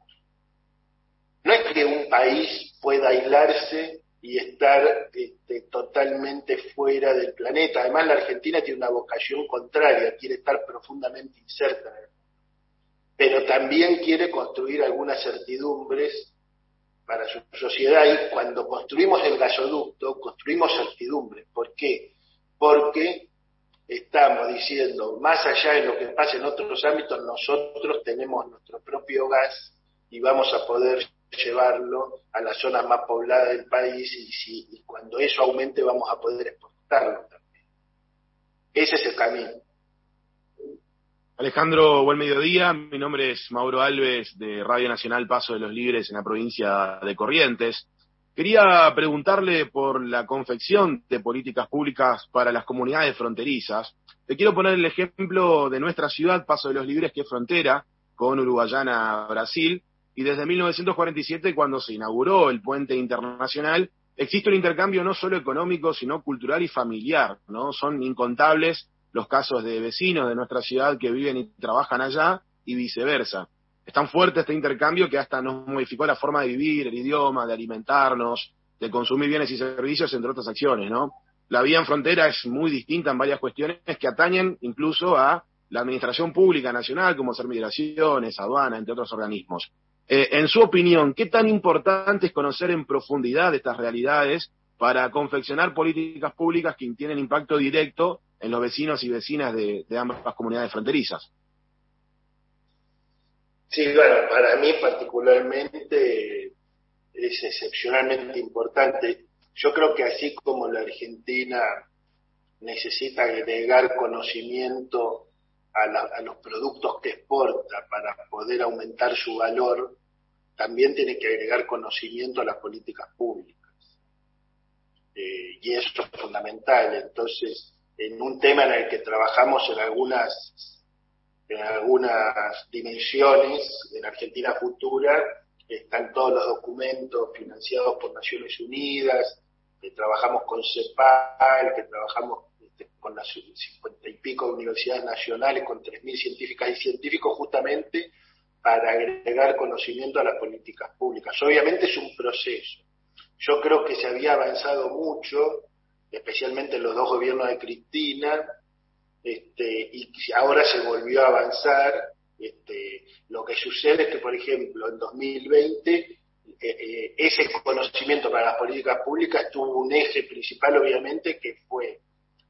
Speaker 4: No es que un país pueda aislarse y estar este, totalmente fuera del planeta. Además, la Argentina tiene una vocación contraria, quiere estar profundamente inserta en el. Pero también quiere construir algunas certidumbres para su sociedad y cuando construimos el gasoducto, construimos certidumbres. ¿Por qué? Porque estamos diciendo, más allá de lo que pasa en otros ámbitos, nosotros tenemos nuestro propio gas y vamos a poder llevarlo a la zona más poblada del país y, si, y cuando eso aumente vamos a poder exportarlo también. Ese es el camino.
Speaker 12: Alejandro, buen mediodía. Mi nombre es Mauro Alves de Radio Nacional Paso de los Libres en la provincia de Corrientes. Quería preguntarle por la confección de políticas públicas para las comunidades fronterizas. Le quiero poner el ejemplo de nuestra ciudad, Paso de los Libres, que es frontera con Uruguayana, Brasil, y desde 1947, cuando se inauguró el puente internacional, existe un intercambio no solo económico, sino cultural y familiar, ¿no? Son incontables los casos de vecinos de nuestra ciudad que viven y trabajan allá y viceversa. es tan fuerte este intercambio que hasta nos modificó la forma de vivir, el idioma, de alimentarnos, de consumir bienes y servicios, entre otras acciones, ¿no? La vía en frontera es muy distinta en varias cuestiones que atañen incluso a la administración pública nacional, como ser migraciones, aduana, entre otros organismos. Eh, en su opinión, ¿qué tan importante es conocer en profundidad estas realidades para confeccionar políticas públicas que tienen impacto directo en los vecinos y vecinas de, ambas comunidades fronterizas?
Speaker 4: Sí, bueno, para mí particularmente es excepcionalmente importante. Yo creo que así como la Argentina necesita agregar conocimiento a, los productos que exporta para poder aumentar su valor, también tiene que agregar conocimiento a las políticas públicas. Eh, y eso es fundamental. Entonces, en un tema en el que trabajamos en algunas, en algunas dimensiones, en Argentina Futura, están todos los documentos financiados por Naciones Unidas, que trabajamos con CEPAL, que trabajamos con las cincuenta y pico universidades nacionales, con tres mil científicas y científicos, justamente para agregar conocimiento a las políticas públicas. Obviamente es un proceso. Yo creo que se había avanzado mucho, especialmente en los dos gobiernos de Cristina, este, y ahora se volvió a avanzar. Este, lo que sucede es que, por ejemplo, en 2020 eh, eh, ese conocimiento para las políticas públicas tuvo un eje principal, obviamente, que fue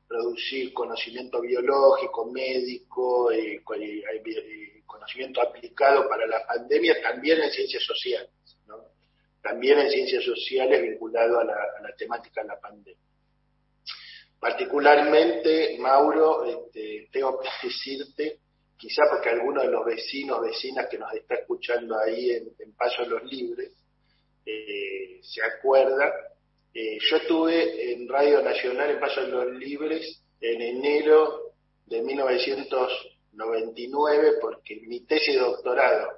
Speaker 4: producir conocimiento biológico, médico, eh, conocimiento aplicado para la pandemia, también en ciencias sociales, también en ciencias sociales vinculado a la, temática de la pandemia. Particularmente, Mauro, este, tengo que [LAUGHS] decirte, quizá porque alguno de los vecinos, vecinas que nos está escuchando ahí en, Paso de los Libres, se acuerda, eh, yo estuve en Radio Nacional en Paso de los Libres en enero de 1999 porque mi tesis de doctorado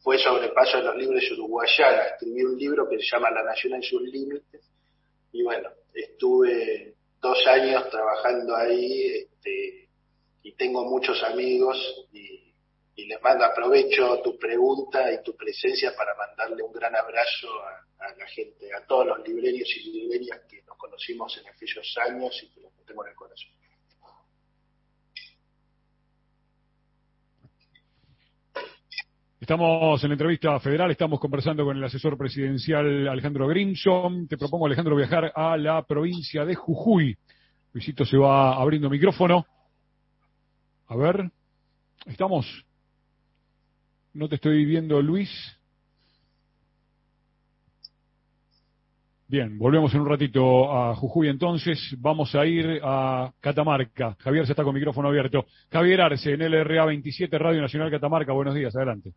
Speaker 4: fue sobre Paso de los Libres uruguayana. Escribí un libro que se llama La Nación en sus Límites y bueno, estuve dos años trabajando ahí este, y tengo muchos amigos y les mando, aprovecho tu pregunta y tu presencia para mandarle un gran abrazo a, la gente, a todos los librerios y librerias que nos conocimos en aquellos años y que los tengo en el corazón.
Speaker 3: Estamos en la entrevista federal, estamos conversando con el asesor presidencial Alejandro Grimson. Te propongo, Alejandro, viajar a la provincia de Jujuy. Luisito se va abriendo micrófono. A ver, estamos. No te estoy viendo, Luis. Bien, volvemos en un ratito a Jujuy entonces. Vamos a ir a Catamarca. Javier se está con micrófono abierto. Javier Arce, en LRA 27, Radio Nacional Catamarca. Buenos días, adelante.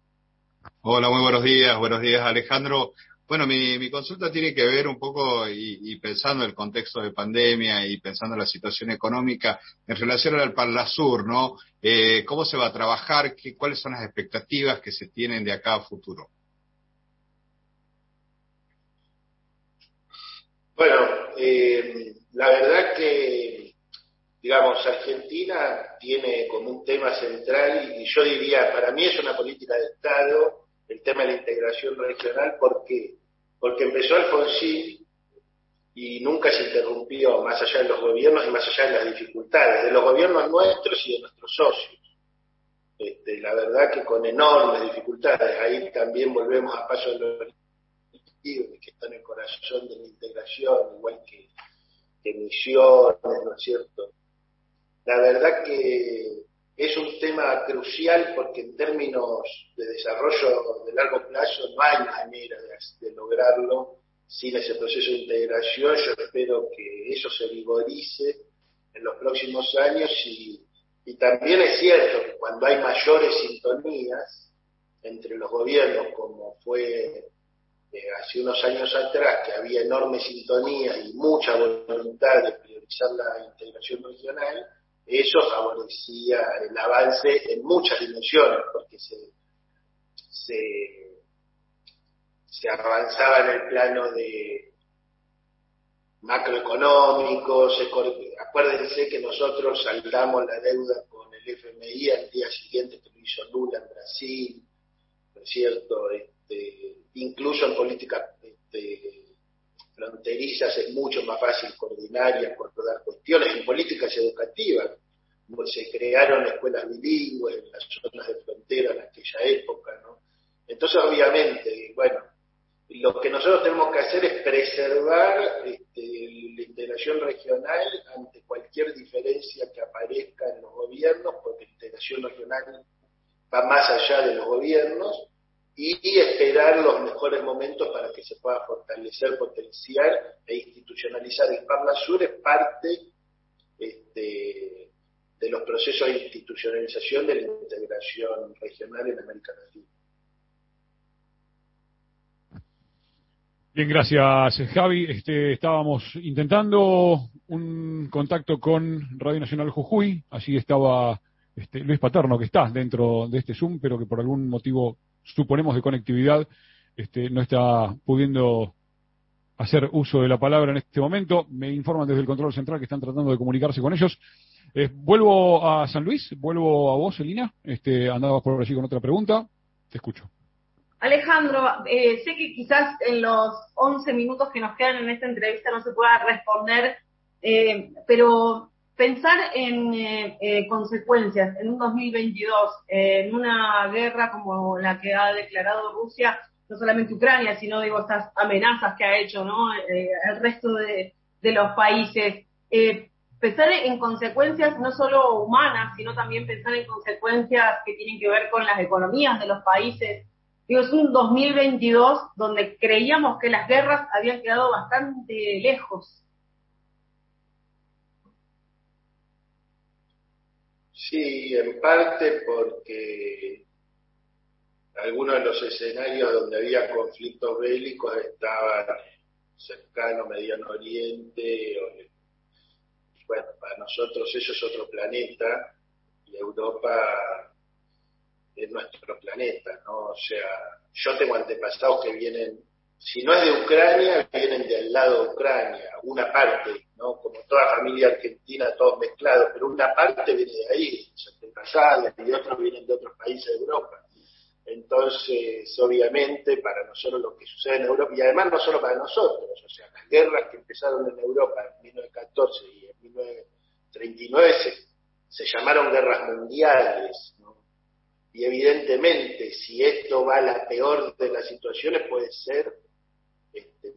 Speaker 13: Hola, muy buenos días. Buenos días, Alejandro. Bueno, mi, consulta tiene que ver un poco, y, pensando en el contexto de pandemia y pensando en la situación económica, en relación al Parlasur, ¿no? Eh, ¿Cómo se va a trabajar? Qué, ¿Cuáles son las expectativas que se tienen de acá a futuro?
Speaker 4: Bueno, eh, la verdad que, digamos, Argentina tiene como un tema central, y yo diría, para mí es una política de Estado, el tema de la integración regional, ¿por qué? Porque empezó Alfonsín y nunca se interrumpió más allá de los gobiernos y más allá de las dificultades, de los gobiernos nuestros y de nuestros socios. Este, la verdad que con enormes dificultades, ahí también volvemos a paso de los que están en el corazón de la integración, igual que, que misiones, ¿no es cierto? La verdad que es un tema crucial porque en términos de desarrollo de largo plazo no hay manera de, lograrlo sin ese proceso de integración. Yo espero que eso se vigorice en los próximos años y, también es cierto que cuando hay mayores sintonías entre los gobiernos, como fue eh, hace unos años atrás, que había enorme sintonía y mucha voluntad de priorizar la integración regional, eso favorecía el avance en muchas dimensiones, porque se, se, avanzaba en el plano de macroeconómico, acuérdense que nosotros saldamos la deuda con el FMI al día siguiente que lo hizo Lula en Brasil, este, de incluso políticas este, fronterizas es mucho más fácil coordinar y acordar cuestiones. En políticas educativas pues se crearon escuelas bilingües en las zonas de frontera en aquella época, ¿no? Entonces, obviamente, bueno, lo que nosotros tenemos que hacer es preservar este, la integración regional ante cualquier diferencia que aparezca en los gobiernos, porque la integración regional va más allá de los gobiernos, y esperar los mejores momentos para que se pueda fortalecer, potenciar e institucionalizar. El Parla Sur es parte este, de los procesos de institucionalización de la integración regional en América Latina.
Speaker 3: Bien, gracias Javi. Este, estábamos intentando un contacto con Radio Nacional Jujuy, allí estaba este, Luis Paterno, que está dentro de este Zoom, pero que por algún motivo, suponemos de conectividad, este, no está pudiendo hacer uso de la palabra en este momento. Me informan desde el control central que están tratando de comunicarse con ellos. Eh, vuelvo a San Luis, vuelvo a vos, Elina. Este, andabas por allí con otra pregunta. Te escucho.
Speaker 5: Alejandro, eh, sé que quizás en los 11 minutos que nos quedan en esta entrevista no se pueda responder, eh, pero pensar en eh, consecuencias en un 2022, en una guerra como la que ha declarado Rusia, no solamente Ucrania, sino digo estas amenazas que ha hecho ¿no? el resto de, de los países. pensar en consecuencias no solo humanas, sino también pensar en consecuencias que tienen que ver con las economías de los países, Digo, es un 2022 donde creíamos que las guerras habían quedado bastante lejos.
Speaker 4: Sí, en parte porque algunos de los escenarios donde había conflictos bélicos estaban cercano Mediano Oriente. bueno, para nosotros eso es otro planeta y Europa de nuestro planeta, ¿no? O sea, yo tengo antepasados que vienen, si no es de Ucrania, vienen del lado de Ucrania, una parte, ¿no? Como toda familia argentina, todos mezclados, pero una parte viene de ahí, antepasados, y otros vienen de otros países de Europa. Entonces, obviamente, para nosotros lo que sucede en Europa, y además no solo para nosotros, o sea, las guerras que empezaron en Europa en 1914 y en 1939 se, se llamaron guerras mundiales, ¿no? Y evidentemente, si esto va a la peor de las situaciones, puede ser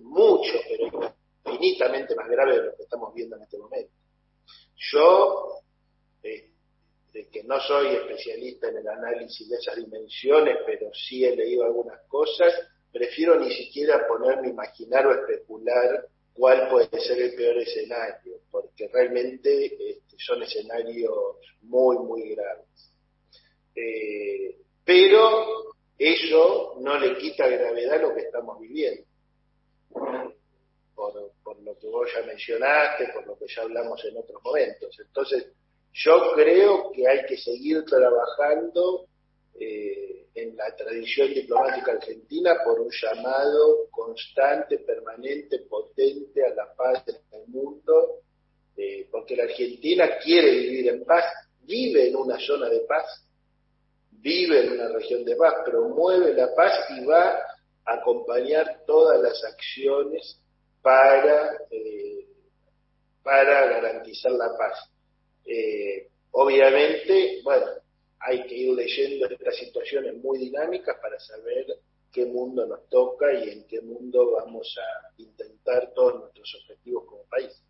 Speaker 4: mucho, pero infinitamente más grave de lo que estamos viendo en este momento. Yo, que no soy especialista en el análisis de esas dimensiones, pero sí he leído algunas cosas, prefiero ni siquiera ponerme a imaginar o especular cuál puede ser el peor escenario, porque realmente este, son escenarios muy, muy graves. Eh, pero eso no le quita gravedad a lo que estamos viviendo. Por, lo que vos ya mencionaste, por lo que ya hablamos en otros momentos. Entonces, yo creo que hay que seguir trabajando eh, en la tradición diplomática argentina por un llamado constante, permanente, potente a la paz en el mundo, eh, porque la Argentina quiere vivir en paz, vive en una zona de paz, vive en una región de paz, promueve la paz y va acompañar todas las acciones para, eh, para garantizar la paz. Eh, obviamente, bueno, hay que ir leyendo estas situaciones muy dinámicas para saber qué mundo nos toca y en qué mundo vamos a intentar todos nuestros objetivos como país.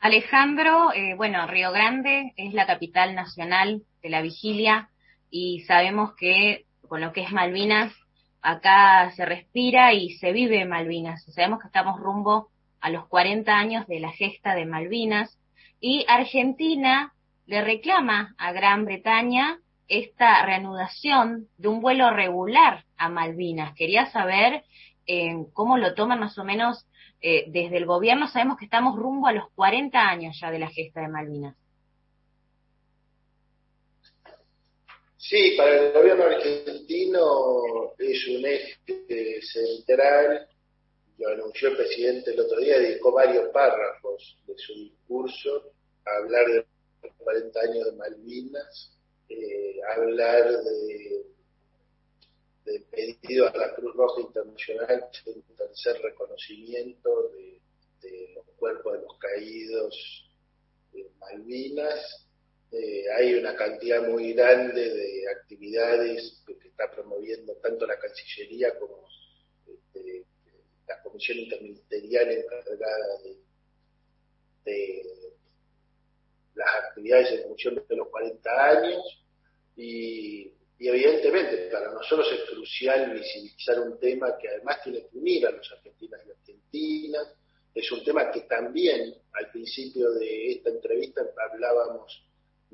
Speaker 6: Alejandro, eh, bueno, Río Grande es la capital nacional de la vigilia y sabemos que con lo que es Malvinas, acá se respira y se vive Malvinas. Sabemos que estamos rumbo a los 40 años de la gesta de Malvinas y Argentina le reclama a Gran Bretaña esta reanudación de un vuelo regular a Malvinas. Quería saber eh, cómo lo toman más o menos eh, desde el gobierno sabemos que estamos rumbo a los 40 años ya de la gesta de Malvinas.
Speaker 4: Sí, para el gobierno argentino es un eje central, lo anunció el presidente el otro día, dedicó varios párrafos de su discurso a hablar de los 40 años de Malvinas, eh, hablar de del pedido a la Cruz Roja Internacional de un tercer reconocimiento de, este, los cuerpos de los caídos en Malvinas. Eh, hay una cantidad muy grande de actividades que, está promoviendo tanto la Cancillería como este, la Comisión Interministerial encargada de, las actividades en función de los 40 años y, evidentemente para nosotros es crucial visibilizar un tema que además tiene que unir a los argentinos y argentinas. Es un tema que también al principio de esta entrevista hablábamos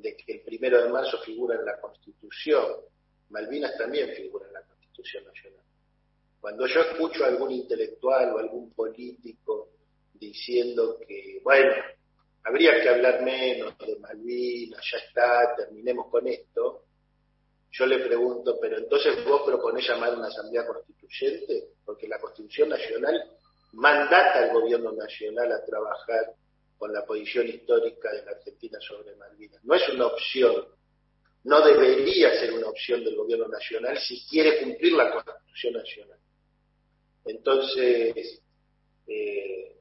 Speaker 4: de que el primero de marzo figura en la Constitución. Malvinas también figura en la Constitución Nacional. Cuando yo escucho a algún intelectual o algún político diciendo que, bueno, habría que hablar menos de Malvinas, ya está, terminemos con esto, yo le pregunto, pero entonces vos proponés llamar una asamblea constituyente, porque la Constitución Nacional mandata al gobierno nacional a trabajar con la posición histórica de la Argentina sobre Malvinas. No es una opción, no debería ser una opción del gobierno nacional si quiere cumplir la Constitución Nacional. Entonces, eh,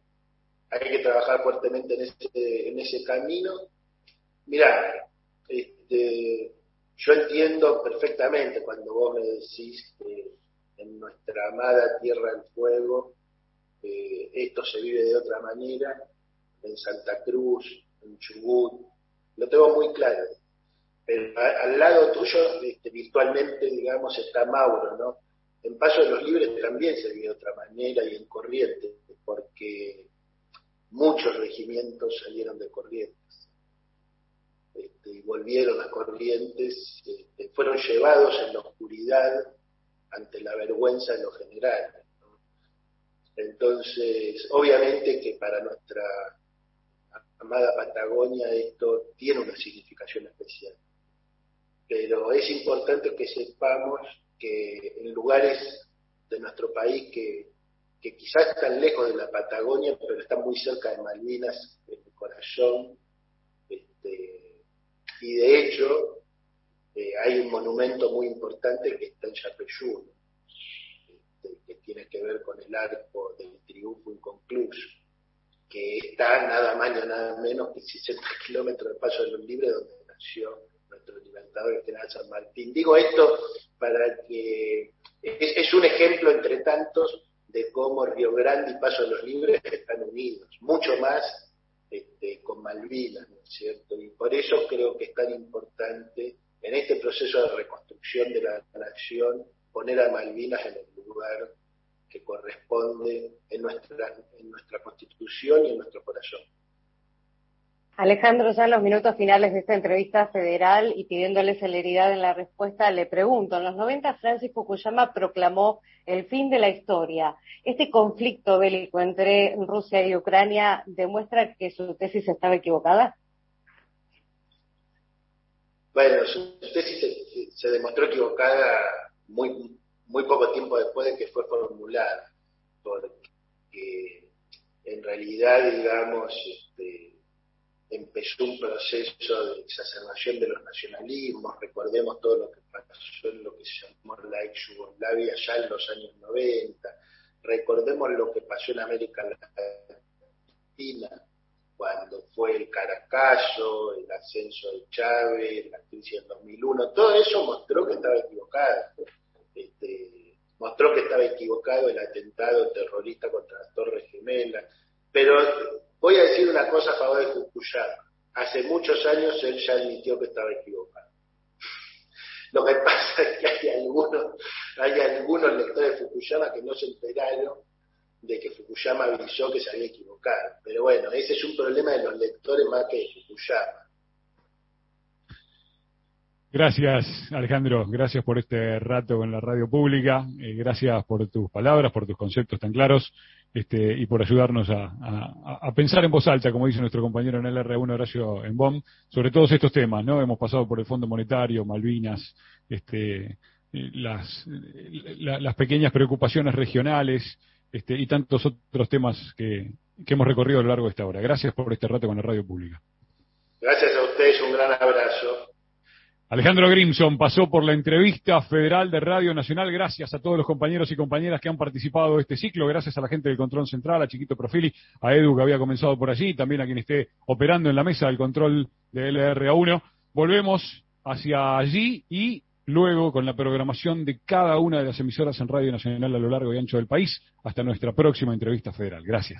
Speaker 4: hay que trabajar fuertemente en ese, camino. Mira, este, yo entiendo perfectamente cuando vos me decís que en nuestra amada Tierra del Fuego eh, esto se vive de otra manera, en Santa Cruz, en Chubut, lo tengo muy claro. Pero al lado tuyo, este, virtualmente, digamos, está Mauro, ¿no? En Paso de los Libres también se vive de otra manera y en Corrientes, porque muchos regimientos salieron de Corrientes este, y volvieron a Corrientes, este, fueron llevados en la oscuridad ante la vergüenza de los generales. Entonces, obviamente que para nuestra amada Patagonia esto tiene una significación especial. Pero es importante que sepamos que en lugares de nuestro país que, quizás están lejos de la Patagonia, pero están muy cerca de Malvinas, en el corazón, este, y de hecho eh, hay un monumento muy importante que está en Yapeyú, este, que tiene que ver con el arco del triunfo inconcluso, que está nada más ni nada menos que 60 [LAUGHS] kilómetros del Paso de los Libres, donde nació nuestro libertador general San Martín. Digo esto para que es, un ejemplo entre tantos de cómo Río Grande y Paso de los Libres están unidos, mucho más este, con Malvinas, ¿no es cierto? Y por eso creo que es tan importante en este proceso de reconstrucción de la nación poner a Malvinas en el lugar que corresponde en nuestra, en nuestra constitución y en nuestro corazón.
Speaker 7: Alejandro, ya en los minutos finales de esta entrevista federal y pidiéndole celeridad en la respuesta, le pregunto, en los 90 Francis Fukuyama proclamó el fin de la historia. ¿Este conflicto bélico entre Rusia y Ucrania demuestra que su tesis estaba equivocada?
Speaker 4: Bueno, su tesis se, demostró equivocada muy, muy poco tiempo después de que fue formulada, porque en realidad, digamos, este, empezó un proceso de exacerbación de los nacionalismos, recordemos todo lo que pasó en lo que se llamó la ex Yugoslavia ya en los años 90, recordemos lo que pasó en América Latina, cuando fue el Caracazo, el ascenso de Chávez, la crisis del 2001, todo eso mostró que estaba equivocado. Este, mostró que estaba equivocado el atentado terrorista contra las Torres Gemelas, pero Voy a decir una cosa a favor de Fukuyama. Hace muchos años él ya admitió que estaba equivocado. Lo que pasa es que hay algunos, hay algunos lectores de Fukuyama que no se enteraron de que Fukuyama avisó que se había equivocado. Pero bueno, ese es un problema de los lectores más que de Fukuyama.
Speaker 3: Gracias, Alejandro. Gracias por este rato en la radio pública. Eh, gracias por tus palabras, por tus conceptos tan claros este, y por ayudarnos a, pensar en voz alta, como dice nuestro compañero en el R1, Horacio Embom, sobre todos estos temas. ¿no? Hemos pasado por el Fondo Monetario, Malvinas, este, las, las pequeñas preocupaciones regionales este, y tantos otros temas que, que hemos recorrido a lo largo de esta hora. Gracias por este rato con la radio pública.
Speaker 4: Gracias a ustedes, un gran abrazo.
Speaker 3: Alejandro Grimson pasó por la entrevista federal de Radio Nacional. Gracias a todos los compañeros y compañeras que han participado de este ciclo. Gracias a la gente del control central, a Chiquito Profili, a Edu que había comenzado por allí, también a quien esté operando en la mesa del control de LRA1. Volvemos hacia allí y luego con la programación de cada una de las emisoras en Radio Nacional a lo largo y ancho del país hasta nuestra próxima entrevista federal. Gracias.